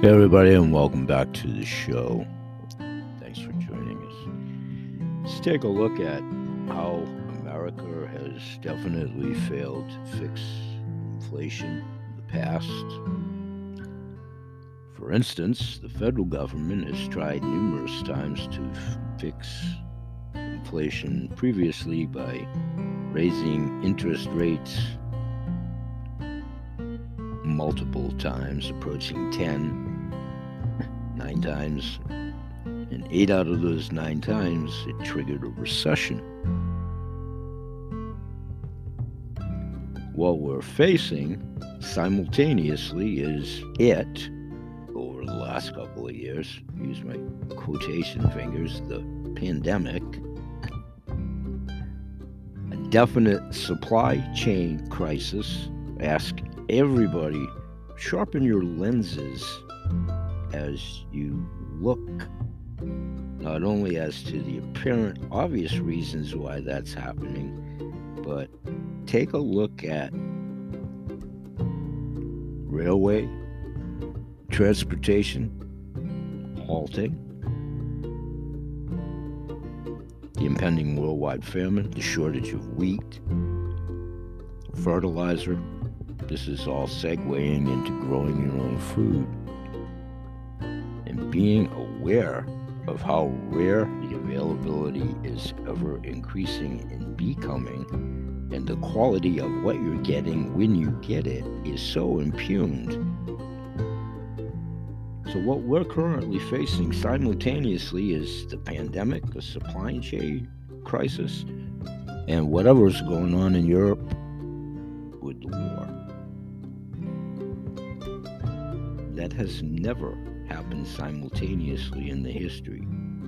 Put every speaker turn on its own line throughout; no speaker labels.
Hey, everybody, and welcome back to the show. Thanks for joining us. Let's take a look at how America has definitely failed to fix inflation in the past. For instance, the federal government has tried numerous times to fix inflation previously by raising interest rates multiple times, approaching 10, nine times. And eight out of those nine times, it triggered a recession. What we're facing simultaneously is it, over the last couple of years, use my quotation fingers, the pandemic, a definite supply chain crisis. Ask everybody, sharpen your lenses as you look not only as to the apparent obvious reasons why that's happening, but take a look at railway, transportation, halting, the impending worldwide famine, the shortage of wheat, fertilizer. This is all segueing into growing your own food being aware of how rare the availability is ever increasing and becoming, and the quality of what you're getting when you get it is so impugned. So, what we're currently facing simultaneously is the pandemic, the supply chain crisis, and whatever's going on in Europe with the war. That has never happened simultaneously in the history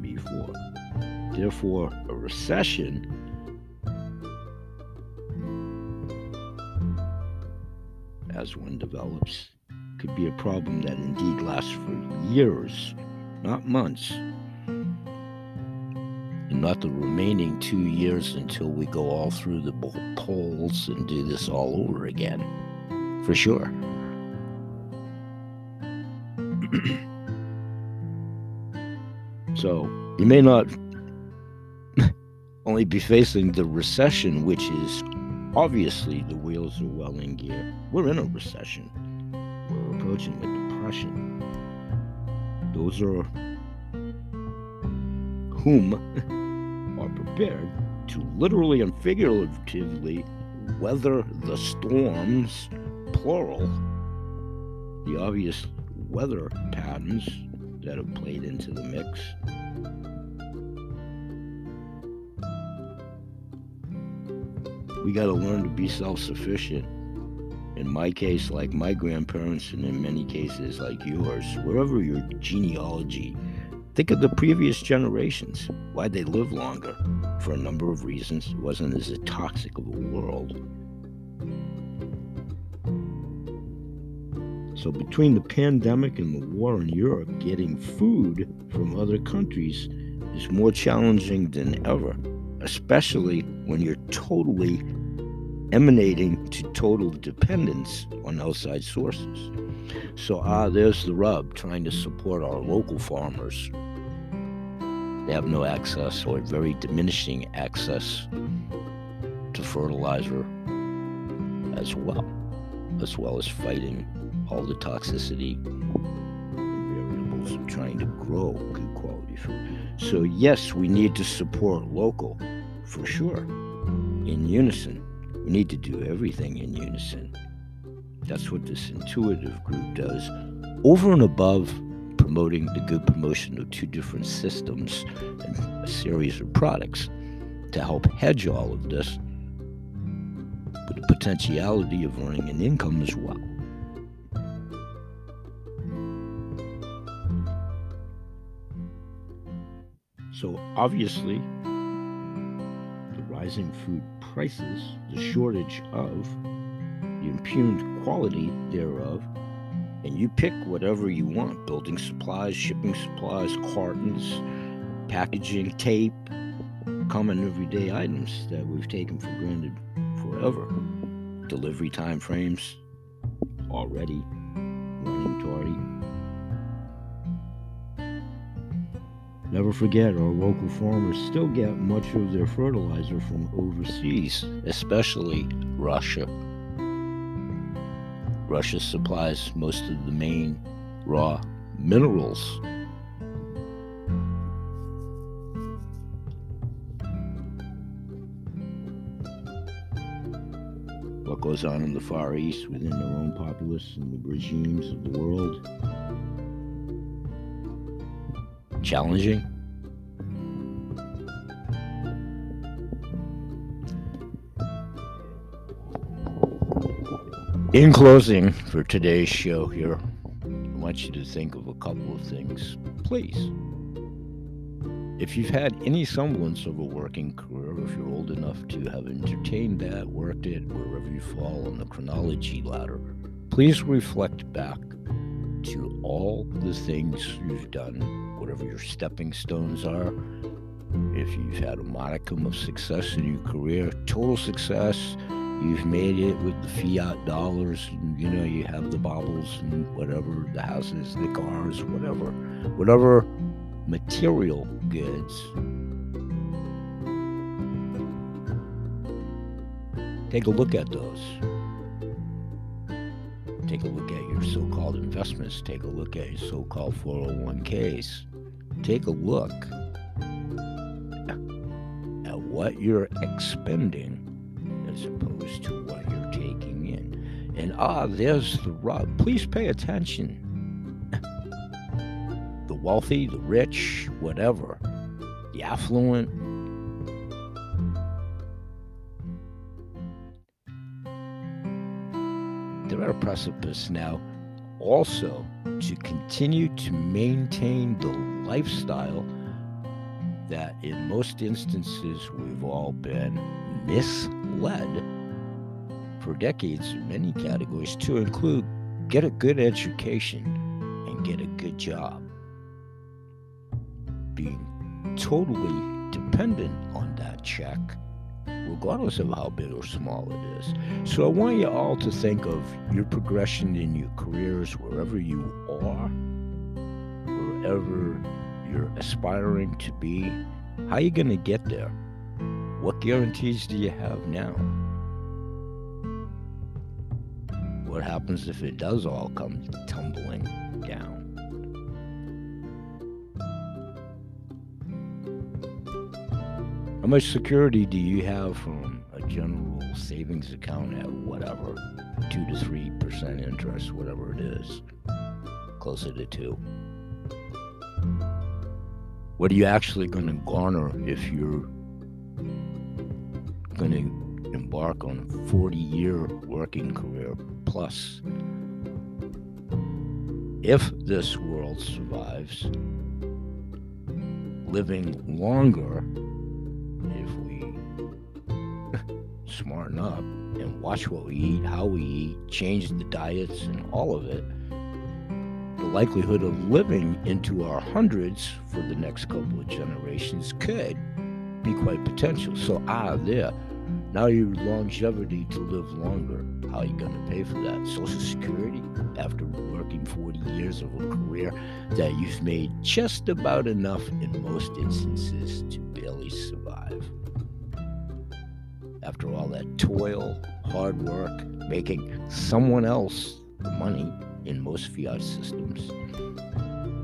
before. Therefore, a recession as one develops could be a problem that indeed lasts for years, not months, and not the remaining two years until we go all through the polls and do this all over again. For sure. so you may not only be facing the recession, which is obviously the wheels are well in gear. We're in a recession. We're approaching a depression. Those are whom are prepared to literally and figuratively weather the storms, plural, the obvious weather patterns that have played into the mix. We got to learn to be self sufficient. In my case, like my grandparents, and in many cases, like yours, wherever your genealogy, think of the previous generations, why they lived longer. For a number of reasons, it wasn't as toxic of a world. So, between the pandemic and the war in Europe, getting food from other countries is more challenging than ever, especially when you're totally emanating to total dependence on outside sources. So, ah, there's the rub trying to support our local farmers. They have no access or very diminishing access to fertilizer as well, as well as fighting all the toxicity variables of trying to grow good quality food. So, yes, we need to support local for sure, in unison. We need to do everything in unison. That's what this intuitive group does, over and above promoting the good promotion of two different systems and a series of products to help hedge all of this with the potentiality of earning an income as well. So obviously, the rising food prices, the shortage of, the impugned quality thereof, and you pick whatever you want building supplies, shipping supplies, cartons, packaging, tape, common everyday items that we've taken for granted forever. Delivery time frames already running tardy. Never forget, our local farmers still get much of their fertilizer from overseas, especially Russia. Russia supplies most of the main raw minerals. What goes on in the Far East within their own populace and the regimes of the world challenging. In closing, for today's show here, I want you to think of a couple of things. Please, if you've had any semblance of a working career, if you're old enough to have entertained that, worked it, wherever you fall on the chronology ladder, please reflect back to all the things you've done whatever your stepping stones are. If you've had a modicum of success in your career, total success, you've made it with the fiat dollars, and you know, you have the baubles and whatever, the houses, the cars, whatever, whatever material goods. Take a look at those. Take a look at your so called investments. Take a look at your so called 401ks take a look at what you're expending as opposed to what you're taking in. And ah, there's the rub. Please pay attention. the wealthy, the rich, whatever, the affluent, a precipice now also to continue to maintain the lifestyle that in most instances we've all been misled for decades in many categories to include get a good education and get a good job. Being totally dependent on that check regardless of how big or small it is. So I want you all to think of your progression in your careers wherever you are, wherever you're aspiring to be. How are you going to get there? What guarantees do you have now? What happens if it does all come tumbling How much security do you have from a general savings account at whatever, two to three percent interest, whatever it is, closer to two? What are you actually going to garner if you're going to embark on a 40 year working career plus? If this world survives, living longer smarten up and watch what we eat, how we eat, change the diets, and all of it, the likelihood of living into our hundreds for the next couple of generations could be quite potential. So, ah, there. Now your longevity to live longer. How are you going to pay for that? Social Security after working 40 years of a career that you've made just about enough in most instances to barely survive after all that toil, hard work, making someone else the money in most fiat systems.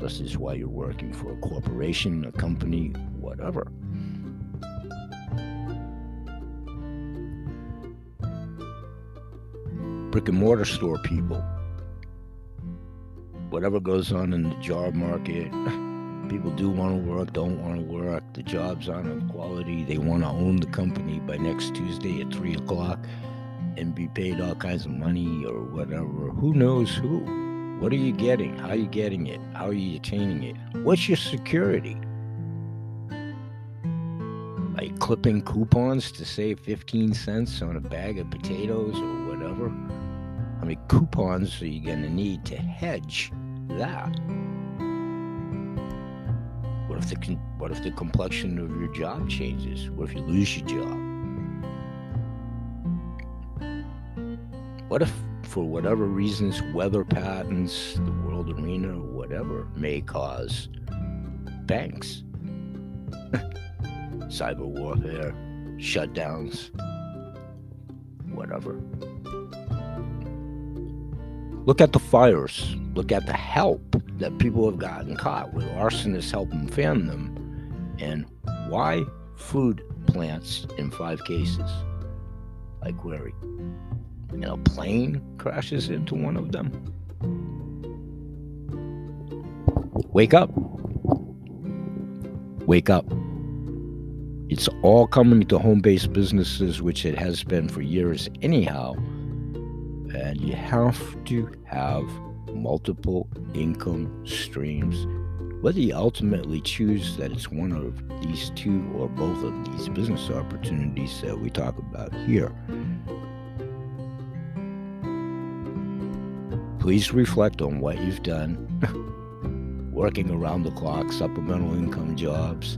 This is why you're working for a corporation, a company, whatever. Brick and mortar store people. Whatever goes on in the job market, People do want to work, don't want to work. The job's aren't of quality. They want to own the company by next Tuesday at 3 o'clock and be paid all kinds of money or whatever. Who knows who? What are you getting? How are you getting it? How are you attaining it? What's your security? Like clipping coupons to save 15 cents on a bag of potatoes or whatever? How many coupons are you going to need to hedge that? What if the what if the complexion of your job changes? What if you lose your job? What if, for whatever reasons, weather patterns, the world arena, whatever, may cause banks cyber warfare, shutdowns, whatever. Look at the fires. Look at the help that people have gotten caught with arsonists helping fan them. And why food plants in five cases? I query. And a plane crashes into one of them. Wake up. Wake up. It's all coming to home based businesses, which it has been for years, anyhow. And you have to have multiple income streams. Whether you ultimately choose that it's one of these two or both of these business opportunities that we talk about here. Please reflect on what you've done working around the clock, supplemental income jobs,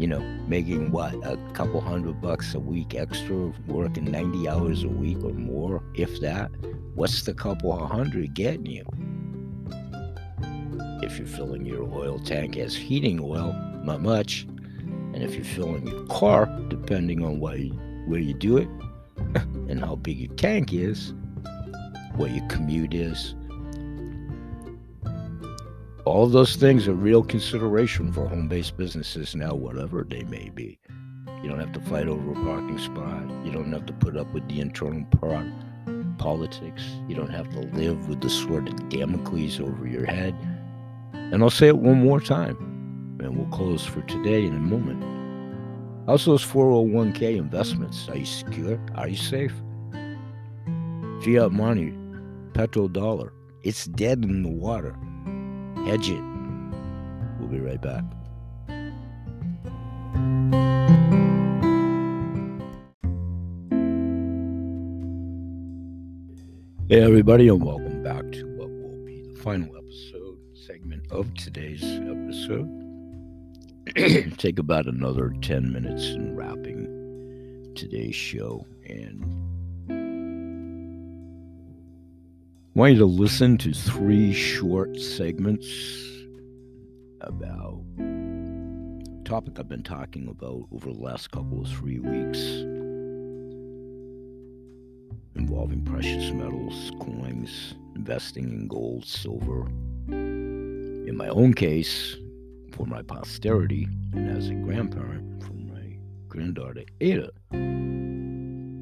you know, making what, a couple hundred bucks a week extra, working 90 hours a week or more, if that. What's the couple hundred getting you? If you're filling your oil tank as heating oil, not much. And if you're filling your car, depending on what you, where you do it and how big your tank is, what your commute is, all of those things are real consideration for home-based businesses now, whatever they may be. You don't have to fight over a parking spot. You don't have to put up with the internal politics. You don't have to live with the sword of Damocles over your head. And I'll say it one more time, and we'll close for today in a moment. How's those 401k investments? Are you secure? Are you safe? Fiat money, petrodollar, it's dead in the water. Hedge it. We'll be right back. Hey, everybody, and welcome back to what will be the final episode segment of today's episode. Take about another 10 minutes in wrapping today's show and want you to listen to three short segments about a topic I've been talking about over the last couple of three weeks involving precious metals, coins, investing in gold, silver. In my own case, for my posterity, and as a grandparent for my granddaughter Ada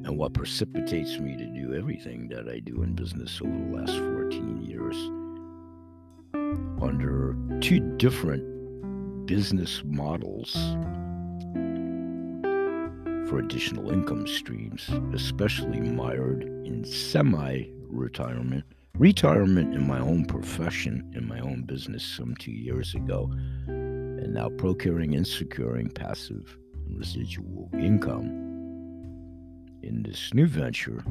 and what precipitates me to do everything that I do in business over the last 14 years. Under two different business models for additional income streams, especially mired in semi retirement, retirement in my own profession, in my own business some two years ago, and now procuring and securing passive residual income in this new venture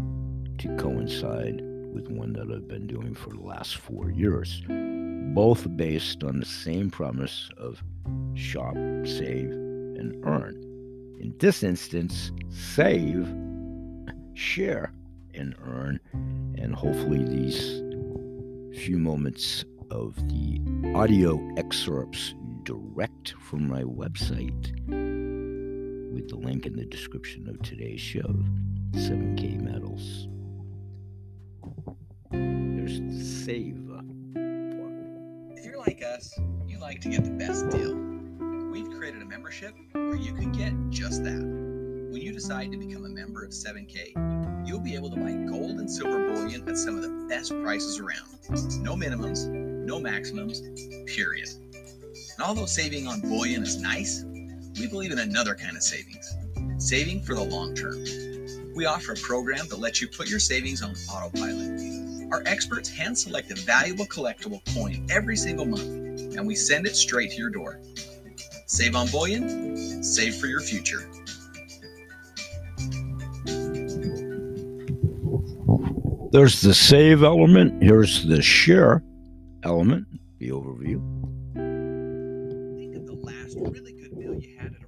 to coincide with one that I've been doing for the last four years, both based on the same premise of shop, save, and earn. In this instance, save, share, and earn. And hopefully, these few moments of the audio excerpts direct from my website with the link in the description of today's show 7K metals. There's the save.
If you're like us, you like to get the best deal. We've created a membership where you can get just that. When you decide to become a member of 7K, you'll be able to buy gold and silver bullion at some of the best prices around. No minimums, no maximums, period. And although saving on bullion is nice, we believe in another kind of savings saving for the long term. We offer a program that lets you put your savings on autopilot. Our experts hand select a valuable collectible coin every single month, and we send it straight to your door. Save on bullion, save for your future.
There's the save element. Here's the share element, the overview.
Think of the last really good meal you had at a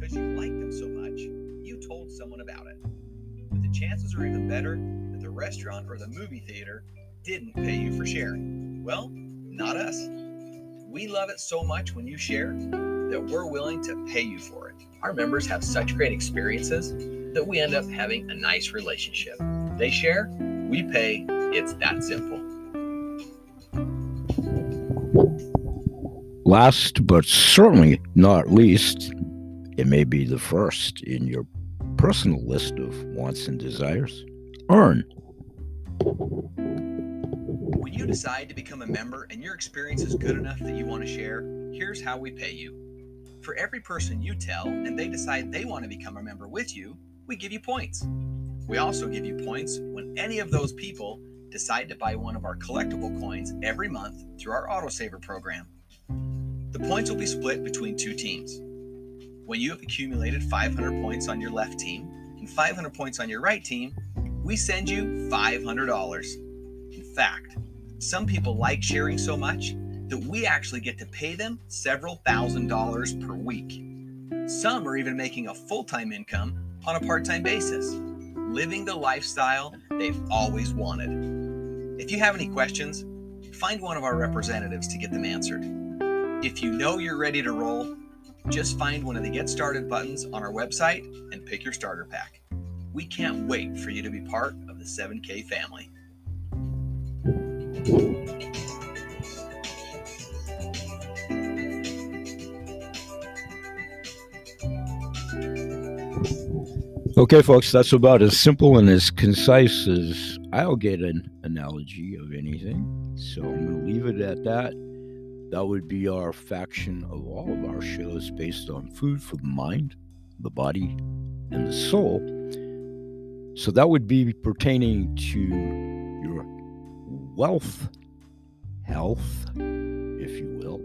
because you liked them so much, you told someone about it. But the chances are even better that the restaurant or the movie theater didn't pay you for sharing. Well, not us. We love it so much when you share that we're willing to pay you for it. Our members have such great experiences that we end up having a nice relationship. They share, we pay, it's that simple.
Last but certainly not least, it may be the first in your personal list of wants and desires. Earn.
When you decide to become a member and your experience is good enough that you want to share, here's how we pay you. For every person you tell and they decide they want to become a member with you, we give you points. We also give you points when any of those people decide to buy one of our collectible coins every month through our autosaver program. The points will be split between two teams. When you have accumulated 500 points on your left team and 500 points on your right team, we send you $500. In fact, some people like sharing so much that we actually get to pay them several thousand dollars per week. Some are even making a full time income on a part time basis, living the lifestyle they've always wanted. If you have any questions, find one of our representatives to get them answered. If you know you're ready to roll, just find one of the Get Started buttons on our website and pick your starter pack. We can't wait for you to be part of the 7K family.
Okay, folks, that's about as simple and as concise as I'll get an analogy of anything. So I'm going to leave it at that. That would be our faction of all of our shows based on food for the mind, the body, and the soul. So that would be pertaining to your wealth, health, if you will.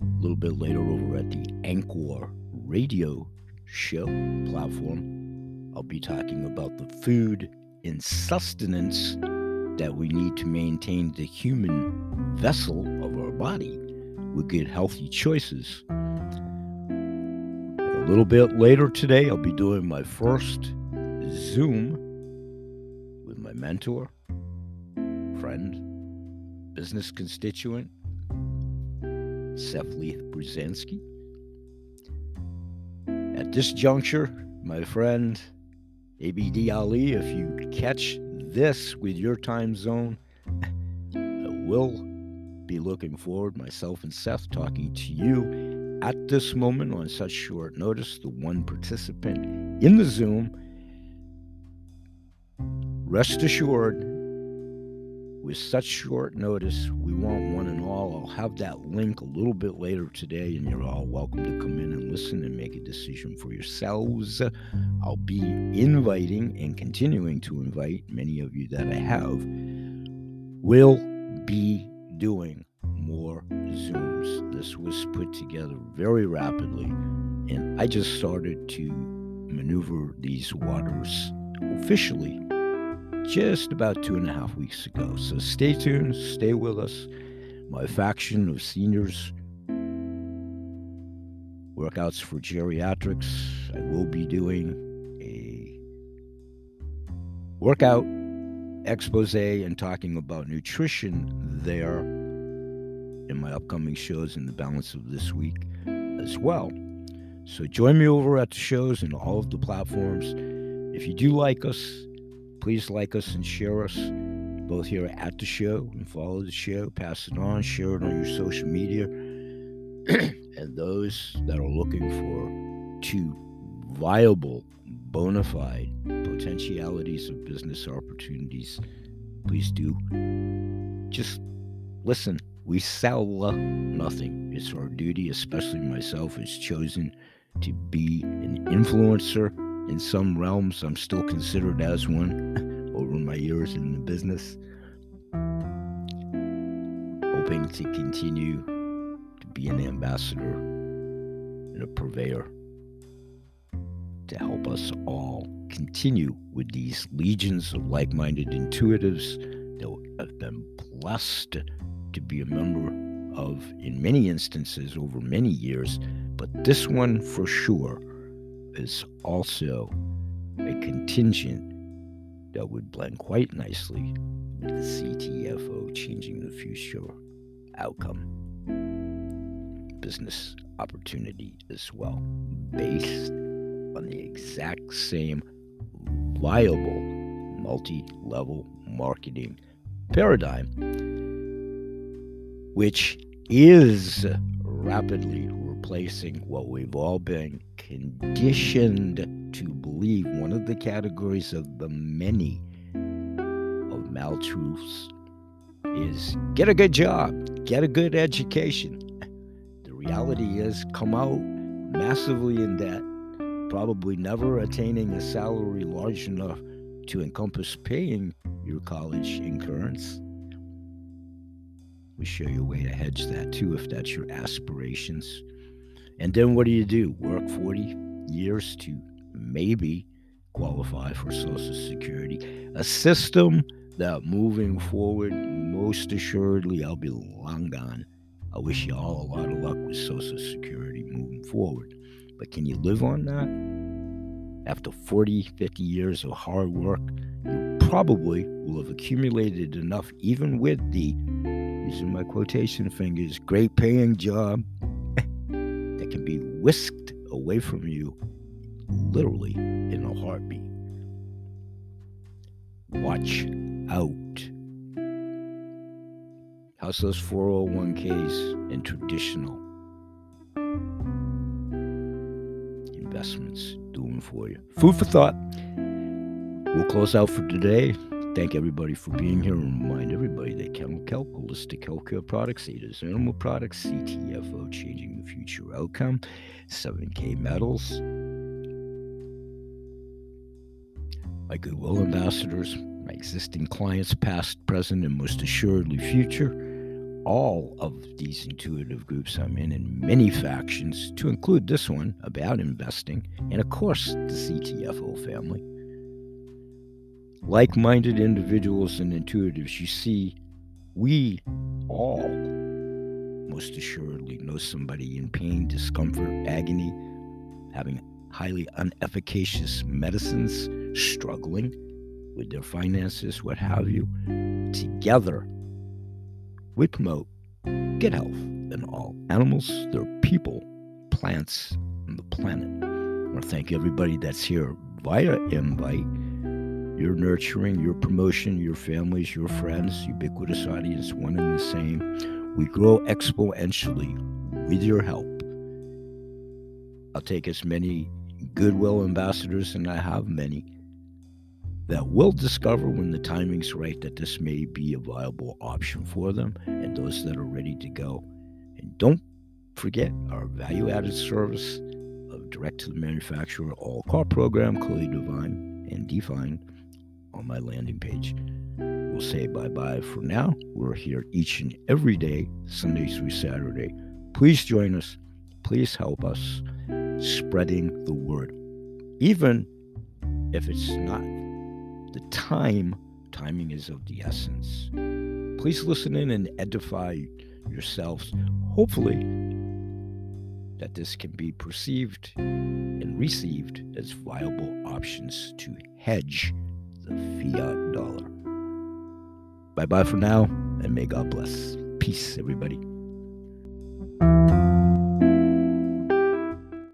A little bit later over at the Anchor Radio show platform, I'll be talking about the food and sustenance that we need to maintain the human vessel of our body with good, healthy choices. a little bit later today, I'll be doing my first Zoom with my mentor, friend, business constituent, Seth Leith Brzezinski. At this juncture, my friend ABD Ali, if you catch this with your time zone, I will be looking forward, myself and Seth, talking to you at this moment on such short notice. The one participant in the Zoom, rest assured, with such short notice, we want one and all. I'll have that link a little bit later today, and you're all welcome to come in and listen and make a decision for yourselves. I'll be inviting and continuing to invite many of you that I have. Will be doing more Zooms. This was put together very rapidly, and I just started to maneuver these waters officially just about two and a half weeks ago. So stay tuned, stay with us. My faction of seniors workouts for geriatrics. I will be doing a workout expose and talking about nutrition there in my upcoming shows in the balance of this week as well. So join me over at the shows and all of the platforms. If you do like us, Please like us and share us both here at the show and follow the show, pass it on, share it on your social media. and those that are looking for two viable, bona fide potentialities of business opportunities, please do. Just listen. We sell nothing. It's our duty, especially myself, has chosen to be an influencer in some realms, I'm still considered as one over my years in the business. Hoping to continue to be an ambassador and a purveyor to help us all continue with these legions of like minded intuitives that have been blessed to be a member of in many instances over many years, but this one for sure is also a contingent that would blend quite nicely with the CTFO changing the future outcome. Business opportunity as well, based on the exact same viable multi level marketing paradigm, which is rapidly replacing what we've all been conditioned to believe one of the categories of the many of maltruths is get a good job, get a good education. The reality is come out massively in debt, probably never attaining a salary large enough to encompass paying your college incurrence. We show you a way to hedge that too if that's your aspirations. And then what do you do? Work 40 years to maybe qualify for Social Security. A system that moving forward, most assuredly, I'll be long gone. I wish you all a lot of luck with Social Security moving forward. But can you live on that? After 40, 50 years of hard work, you probably will have accumulated enough, even with the, using my quotation fingers, great paying job that can be whisked away from you literally in a heartbeat. Watch out. How's those 401ks and traditional investments doing for you? Food for thought. We'll close out for today. Thank everybody for being here and remind everybody that Chemical Kelp, Holistic Healthcare Products, Ada's Animal Products, CTFO, Changing the Future Outcome, 7K Metals, my Goodwill ambassadors, my existing clients, past, present, and most assuredly future. All of these intuitive groups I'm in, and many factions, to include this one about investing, and of course, the CTFO family. Like minded individuals and intuitives, you see, we all most assuredly know somebody in pain, discomfort, agony, having highly unefficacious medicines, struggling with their finances, what have you. Together, we promote good health in all animals, their people, plants, and the planet. I want to thank everybody that's here via invite. Your nurturing, your promotion, your families, your friends, ubiquitous audience, one and the same. We grow exponentially with your help. I'll take as many goodwill ambassadors, and I have many, that will discover when the timing's right that this may be a viable option for them and those that are ready to go. And don't forget our value added service of direct to the manufacturer all car program, clearly defined and defined on my landing page. We'll say bye bye for now. We're here each and every day, Sunday through Saturday. Please join us. Please help us spreading the word. Even if it's not the time, timing is of the essence. Please listen in and edify yourselves. Hopefully, that this can be perceived and received as viable options to hedge the fiat dollar. Bye bye for now, and may God bless. Peace, everybody.